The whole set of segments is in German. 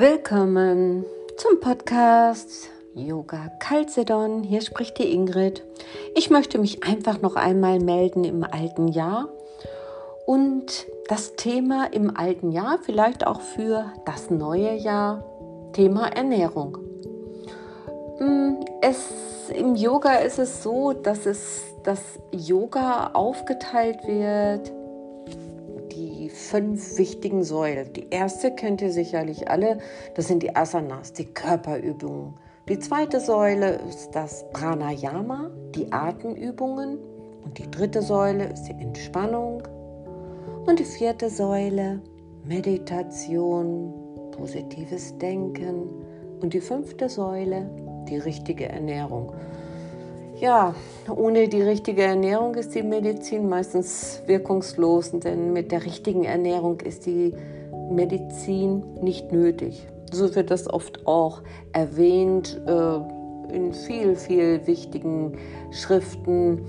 Willkommen zum Podcast Yoga Calcedon. Hier spricht die Ingrid. Ich möchte mich einfach noch einmal melden im alten Jahr und das Thema im alten Jahr, vielleicht auch für das neue Jahr, Thema Ernährung. Hm, es, Im Yoga ist es so, dass es das Yoga aufgeteilt wird fünf wichtigen Säulen. Die erste kennt ihr sicherlich alle, das sind die Asanas, die Körperübungen. Die zweite Säule ist das Pranayama, die Atemübungen. Und die dritte Säule ist die Entspannung. Und die vierte Säule Meditation, positives Denken. Und die fünfte Säule die richtige Ernährung. Ja, ohne die richtige Ernährung ist die Medizin meistens wirkungslos, denn mit der richtigen Ernährung ist die Medizin nicht nötig. So wird das oft auch erwähnt äh, in viel, viel wichtigen Schriften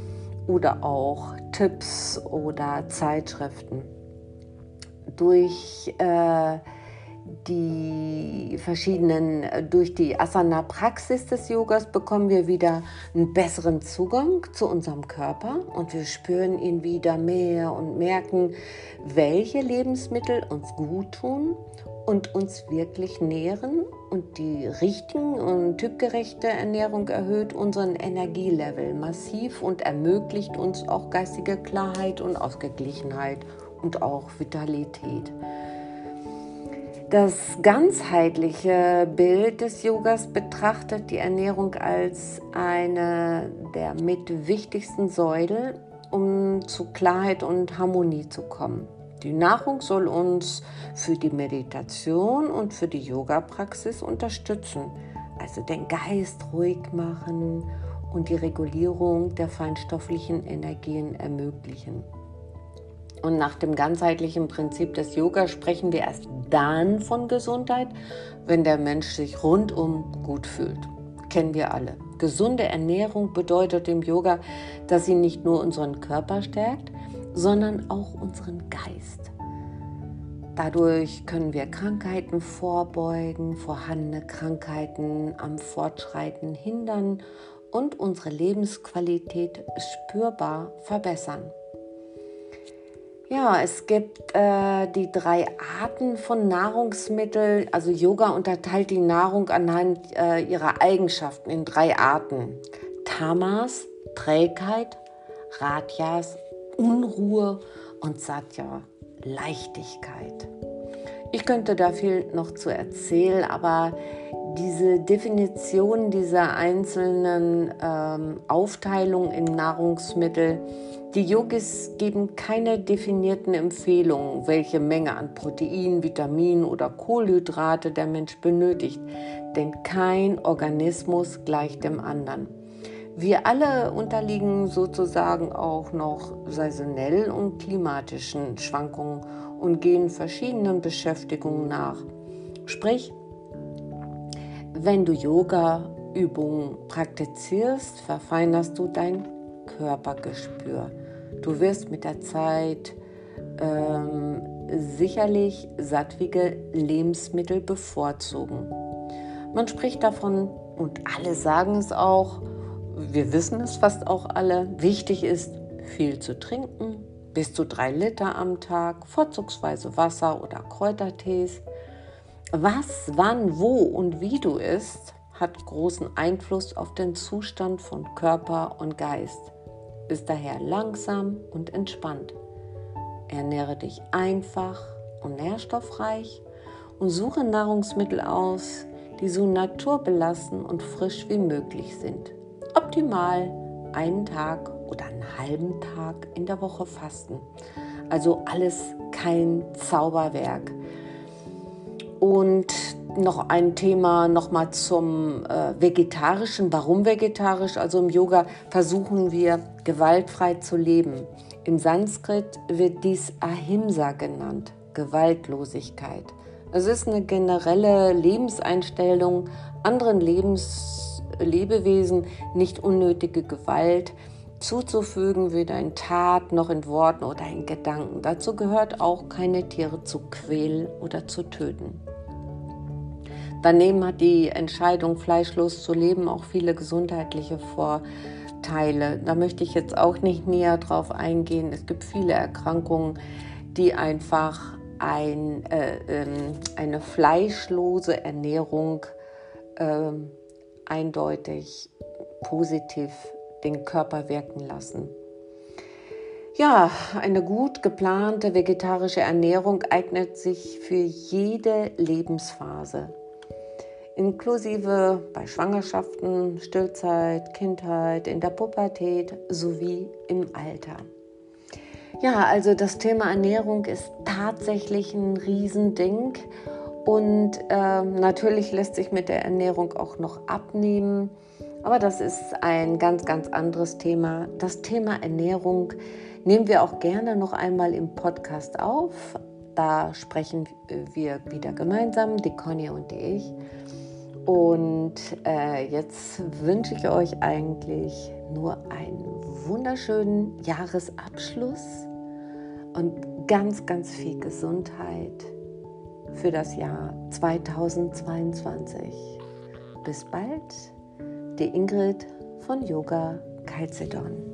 oder auch Tipps oder Zeitschriften. Durch äh, die verschiedenen, äh, durch die Asana-Praxis des Yogas bekommen wir wieder einen besseren Zugang zu unserem Körper und wir spüren ihn wieder mehr und merken, welche Lebensmittel uns gut tun und uns wirklich nähren. Und die richtigen und typgerechte Ernährung erhöht unseren Energielevel massiv und ermöglicht uns auch geistige Klarheit und Ausgeglichenheit und auch Vitalität. Das ganzheitliche Bild des Yogas betrachtet die Ernährung als eine der mit wichtigsten Säulen, um zu Klarheit und Harmonie zu kommen. Die Nahrung soll uns für die Meditation und für die Yoga-Praxis unterstützen, also den Geist ruhig machen und die Regulierung der feinstofflichen Energien ermöglichen. Und nach dem ganzheitlichen Prinzip des Yoga sprechen wir erst dann von Gesundheit, wenn der Mensch sich rundum gut fühlt. Kennen wir alle. Gesunde Ernährung bedeutet im Yoga, dass sie nicht nur unseren Körper stärkt, sondern auch unseren Geist. Dadurch können wir Krankheiten vorbeugen, vorhandene Krankheiten am Fortschreiten hindern und unsere Lebensqualität spürbar verbessern. Ja, es gibt äh, die drei Arten von Nahrungsmitteln. Also Yoga unterteilt die Nahrung anhand äh, ihrer Eigenschaften in drei Arten. Tamas, Trägheit, Rajas, Unruhe und Satya, Leichtigkeit. Ich könnte da viel noch zu erzählen, aber diese Definition dieser einzelnen ähm, Aufteilung in Nahrungsmittel, die Yogis geben keine definierten Empfehlungen, welche Menge an Protein, Vitamin oder Kohlenhydrate der Mensch benötigt, denn kein Organismus gleicht dem anderen. Wir alle unterliegen sozusagen auch noch saisonell und klimatischen Schwankungen und gehen verschiedenen Beschäftigungen nach. Sprich, wenn du Yoga-Übungen praktizierst, verfeinerst du dein Körpergespür. Du wirst mit der Zeit ähm, sicherlich sattwige Lebensmittel bevorzugen. Man spricht davon und alle sagen es auch, wir wissen es fast auch alle, wichtig ist, viel zu trinken, bis zu drei Liter am Tag, vorzugsweise Wasser oder Kräutertees. Was, wann, wo und wie du isst, hat großen Einfluss auf den Zustand von Körper und Geist. Bist daher langsam und entspannt. Ernähre dich einfach und nährstoffreich und suche Nahrungsmittel aus, die so naturbelassen und frisch wie möglich sind. Optimal einen Tag oder einen halben Tag in der Woche fasten. Also alles kein Zauberwerk. Und noch ein Thema nochmal zum äh, Vegetarischen. Warum vegetarisch? Also im Yoga versuchen wir gewaltfrei zu leben. Im Sanskrit wird dies Ahimsa genannt, Gewaltlosigkeit. Es ist eine generelle Lebenseinstellung, anderen Lebens Lebewesen nicht unnötige Gewalt zuzufügen, weder in Tat noch in Worten oder in Gedanken. Dazu gehört auch keine Tiere zu quälen oder zu töten. Daneben hat die Entscheidung, fleischlos zu leben, auch viele gesundheitliche Vorteile. Da möchte ich jetzt auch nicht näher drauf eingehen. Es gibt viele Erkrankungen, die einfach ein, äh, ähm, eine fleischlose Ernährung äh, eindeutig positiv den Körper wirken lassen. Ja, eine gut geplante vegetarische Ernährung eignet sich für jede Lebensphase, inklusive bei Schwangerschaften, Stillzeit, Kindheit, in der Pubertät sowie im Alter. Ja, also das Thema Ernährung ist tatsächlich ein Riesending und äh, natürlich lässt sich mit der Ernährung auch noch abnehmen, aber das ist ein ganz, ganz anderes Thema. Das Thema Ernährung nehmen wir auch gerne noch einmal im Podcast auf. Da sprechen wir wieder gemeinsam, die Conny und ich. Und äh, jetzt wünsche ich euch eigentlich nur einen wunderschönen Jahresabschluss und ganz, ganz viel Gesundheit für das Jahr 2022. Bis bald, die Ingrid von Yoga Calcedon.